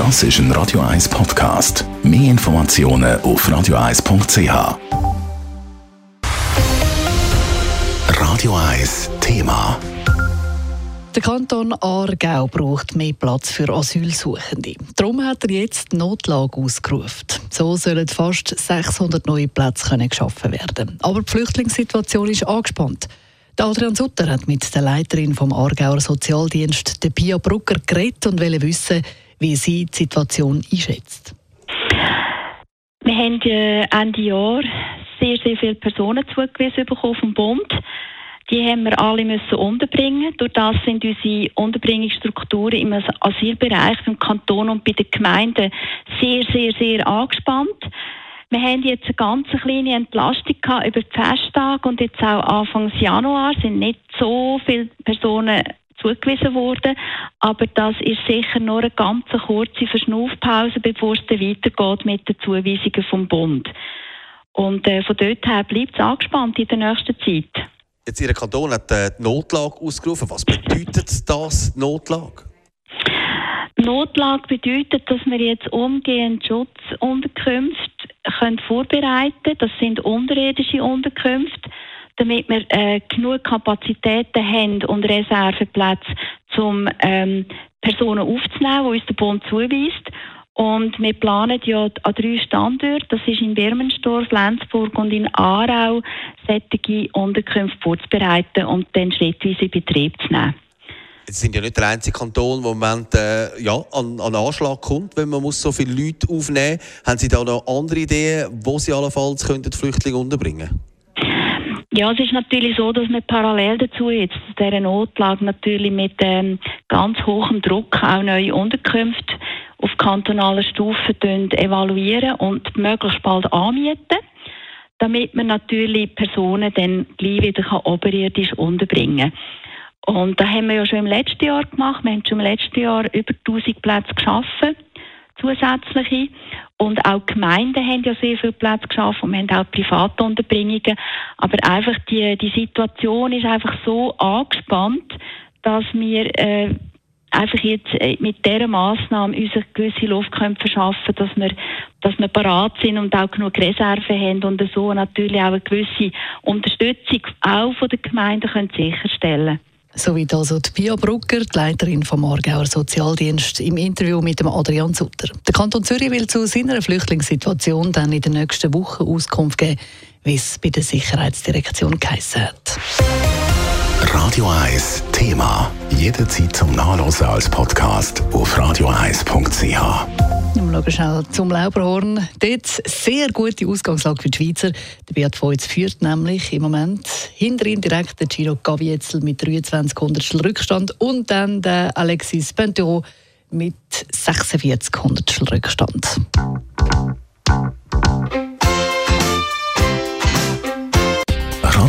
Das ist ein Radio 1 Podcast. Mehr Informationen auf radio1.ch. Radio 1 Thema. Der Kanton Aargau braucht mehr Platz für Asylsuchende. Darum hat er jetzt die Notlage ausgerufen. So sollen fast 600 neue Plätze können geschaffen werden. Aber die Flüchtlingssituation ist angespannt. Adrian Sutter hat mit der Leiterin vom Aargauer Sozialdienst, der Pia Brucker, geredet und will wissen, wie sie die Situation einschätzt. Wir haben Ende Jahr sehr, sehr viele Personen zugewiesen bekommen vom Bund. Die haben wir alle müssen unterbringen. Durch das sind unsere Unterbringungsstrukturen im Asylbereich beim Kanton und bei den Gemeinden sehr, sehr, sehr angespannt. Wir haben jetzt eine ganz kleine Entlastung über die Festtage und jetzt auch Anfang Januar sind nicht so viele Personen zugewiesen worden. Aber das ist sicher nur eine ganz kurze Verschnaufpause, bevor es dann weitergeht mit den Zuweisungen vom Bund. Und äh, von dort her bleibt es angespannt in der nächsten Zeit. Jetzt Ihr Kanton hat äh, die Notlage ausgerufen. Was bedeutet das, Notlage? Notlage bedeutet, dass wir jetzt umgehend Schutzunterkünfte können vorbereiten Das sind unterirdische Unterkünfte, damit wir äh, genug Kapazitäten haben und Reserveplätze, um ähm, Personen aufzunehmen, die uns der Bund zuweist. Und wir planen ja an drei Standorten, das ist in Birmenstorf, Lenzburg und in Aarau, solche Unterkünfte vorzubereiten und dann schrittweise in Betrieb zu nehmen. Sie sind ja nicht der einzige Kanton, der im Moment äh, ja, an, an Anschlag kommt, wenn man muss so viele Leute aufnehmen muss. Haben Sie da noch andere Ideen, wo Sie allenfalls könnten Flüchtlinge unterbringen ja, es ist natürlich so, dass wir parallel dazu jetzt dieser Notlage natürlich mit ähm, ganz hohem Druck auch neue Unterkünfte auf kantonaler Stufe evaluieren und möglichst bald anmieten, damit man natürlich Personen dann gleich wieder oberirdisch unterbringen kann. Und das haben wir ja schon im letzten Jahr gemacht. Wir haben schon im letzten Jahr über 1000 Plätze geschaffen, zusätzliche. Und auch Gemeinden haben ja sehr viele Plätze geschaffen und wir haben auch private Unterbringungen. Aber einfach die, die Situation ist einfach so angespannt, dass wir äh, einfach jetzt äh, mit dieser Massnahme uns eine gewisse Luft können verschaffen dass wir, dass wir parat sind und auch genug Reserven haben und so natürlich auch eine gewisse Unterstützung auch von den Gemeinden können sicherstellen können. Soweit also die Pia Brucker, die Leiterin vom Aargauer Sozialdienst, im Interview mit dem Adrian Sutter. Der Kanton Zürich will zu seiner Flüchtlingssituation dann in den nächsten Wochen Auskunft geben, wie es bei der Sicherheitsdirektion geheißen hat. Radio 1 Thema. Jederzeit zum Nachlesen als Podcast auf radio1.ch. Wir schauen schnell zum Lauberhorn. Dort sehr gute Ausgangslage für die Schweizer. Der Beat Voits führt nämlich im Moment hinter ihm direkt der Giro Gavietzel mit 23 Hundertstel Rückstand und dann der Alexis Pentero mit 46 Hundertstel Rückstand.